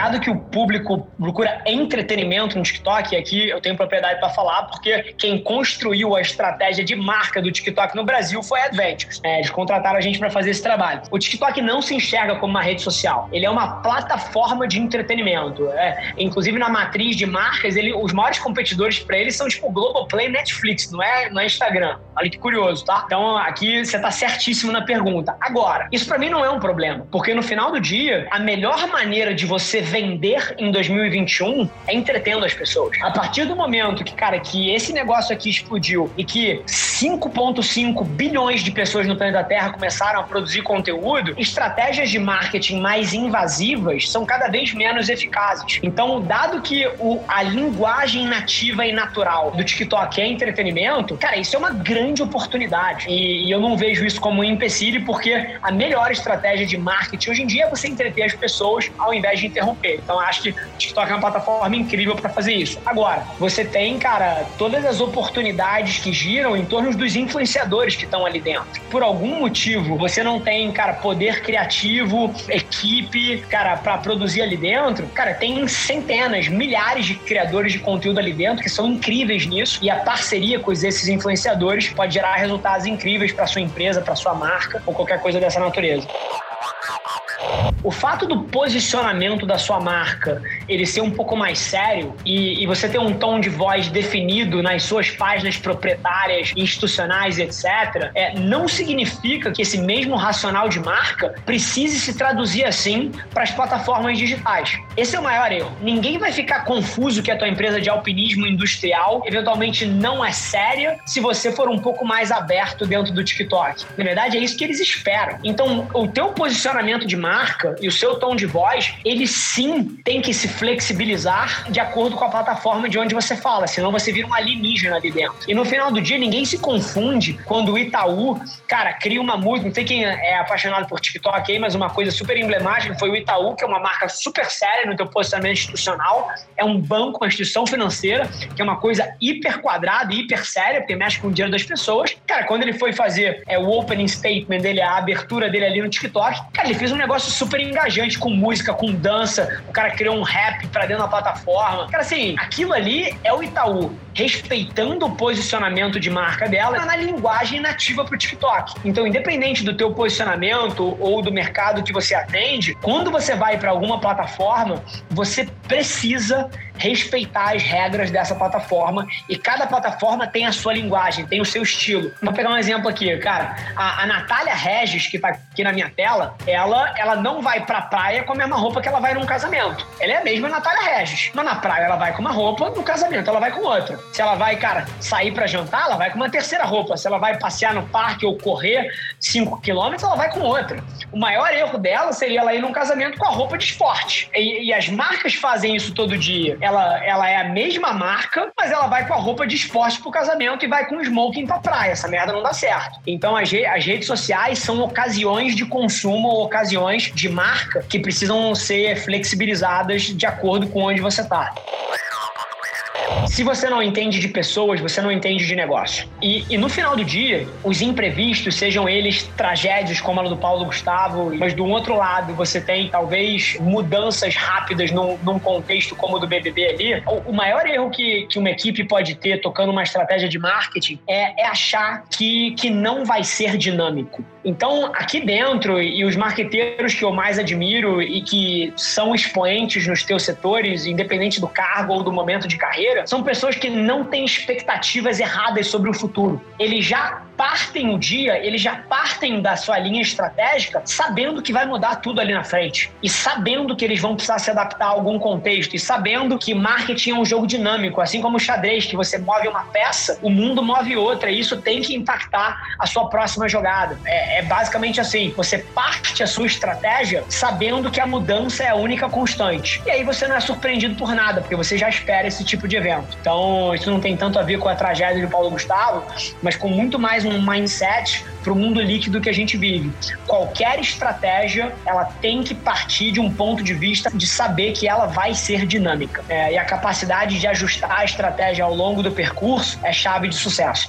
Dado que o público procura entretenimento no TikTok, e aqui eu tenho propriedade para falar, porque quem construiu a estratégia de marca do TikTok no Brasil foi a Adventures. É, eles contrataram a gente para fazer esse trabalho. O TikTok não se enxerga como uma rede social, ele é uma plataforma de entretenimento. É, inclusive na matriz de marcas, ele, os maiores competidores para ele são tipo Globoplay Netflix, não é, não é Instagram. Olha que curioso, tá? Então aqui você tá certíssimo na pergunta. Agora, isso para mim não é um problema, porque no final do dia, a melhor maneira de você vender em 2021 é entretendo as pessoas. A partir do momento que, cara, que esse negócio aqui explodiu e que 5,5 bilhões de pessoas no planeta Terra começaram a produzir conteúdo, estratégias de marketing mais invasivas são cada vez menos eficazes. Então, dado que o, a linguagem nativa e natural do TikTok é entretenimento, cara, isso é uma grande oportunidade. E, e eu não vejo isso como um empecilho, porque a melhor estratégia de marketing hoje em dia é você entreter as pessoas ao invés de interromper Então acho que o TikTok é uma plataforma incrível para fazer isso. Agora, você tem, cara, todas as oportunidades que giram em torno dos influenciadores que estão ali dentro. Por algum motivo, você não tem, cara, poder criativo, equipe, cara, para produzir ali dentro. Cara, tem centenas, milhares de criadores de conteúdo ali dentro que são incríveis nisso e a parceria com esses influenciadores pode gerar resultados incríveis para sua empresa, para sua marca ou qualquer coisa dessa natureza. O fato do posicionamento da sua marca ele ser um pouco mais sério e, e, você ter um tom de voz definido nas suas páginas proprietárias, institucionais, etc., é, não significa que esse mesmo racional de marca precise se traduzir assim para as plataformas digitais. Esse é o maior erro. Ninguém vai ficar confuso que a tua empresa de alpinismo industrial eventualmente não é séria se você for um pouco mais aberto dentro do TikTok. Na verdade, é isso que eles esperam. Então, o teu posicionamento de marca e o seu tom de voz, ele sim tem que se flexibilizar de acordo com a plataforma de onde você fala, senão você vira um alienígena ali dentro. E no final do dia, ninguém se confunde quando o Itaú, cara, cria uma música, não sei quem é apaixonado por TikTok aí, mas uma coisa super emblemática foi o Itaú, que é uma marca super séria no teu posicionamento institucional, é um banco, uma instituição financeira, que é uma coisa hiper quadrada, hiper séria, porque mexe com o dinheiro das pessoas. Cara, quando ele foi fazer é, o opening statement dele, a abertura dele ali no TikTok, cara, ele fez um negócio super engajante, com música, com dança, o cara criou um rap pra dentro da plataforma. Cara, assim, aquilo ali é o Itaú respeitando o posicionamento de marca dela na linguagem nativa pro TikTok. Então, independente do teu posicionamento ou do mercado que você atende, quando você vai para alguma plataforma, você precisa respeitar as regras dessa plataforma e cada plataforma tem a sua linguagem, tem o seu estilo. Vou pegar um exemplo aqui, cara. A, a Natália Regis, que tá aqui na minha tela, ela, ela não vai pra praia com a mesma roupa que ela vai num casamento. Ela é a mesma Natália Regis. Mas na praia ela vai com uma roupa, no casamento ela vai com outra. Se ela vai, cara, sair para jantar, ela vai com uma terceira roupa. Se ela vai passear no parque ou correr 5 quilômetros, ela vai com outra. O maior erro dela seria ela ir num casamento com a roupa de esporte. E, e as marcas fazem isso todo dia. Ela, ela é a mesma marca, mas ela vai com a roupa de esporte pro casamento e vai com smoking pra praia. Essa merda não dá certo. Então as, as redes sociais são ocasiões de consumo, ocasiões de marca que precisam ser flexibilizadas de acordo com onde você tá. Se você não entende de pessoas, você não entende de negócio. E, e, no final do dia, os imprevistos, sejam eles tragédias como a do Paulo Gustavo, mas do outro lado você tem talvez mudanças rápidas num, num contexto como o do BBB ali. O, o, maior erro que, que uma equipe pode ter tocando uma estratégia de marketing é, é achar que, que não vai ser dinâmico. Então, aqui dentro, e os marqueteiros que eu mais admiro e que são expoentes nos teus setores, independente do cargo ou do momento de carreira, são pessoas que não têm expectativas erradas sobre o futuro. Eles já partem o dia, eles já partem da sua linha estratégica sabendo que vai mudar tudo ali na frente. E sabendo que eles vão precisar se adaptar a algum contexto. E sabendo que marketing é um jogo dinâmico. Assim como o xadrez, que você move uma peça, o mundo move outra. E isso tem que impactar a sua próxima jogada. É, é basicamente assim: você parte a sua estratégia sabendo que a mudança é a única constante. E aí você não é surpreendido por nada, porque você já espera esse tipo de evento. Então, isso não tem tanto a ver com a tragédia de Paulo Gustavo, mas com muito mais um mindset para o mundo líquido que a gente vive. Qualquer estratégia, ela tem que partir de um ponto de vista de saber que ela vai ser dinâmica. É, e a capacidade de ajustar a estratégia ao longo do percurso é chave de sucesso.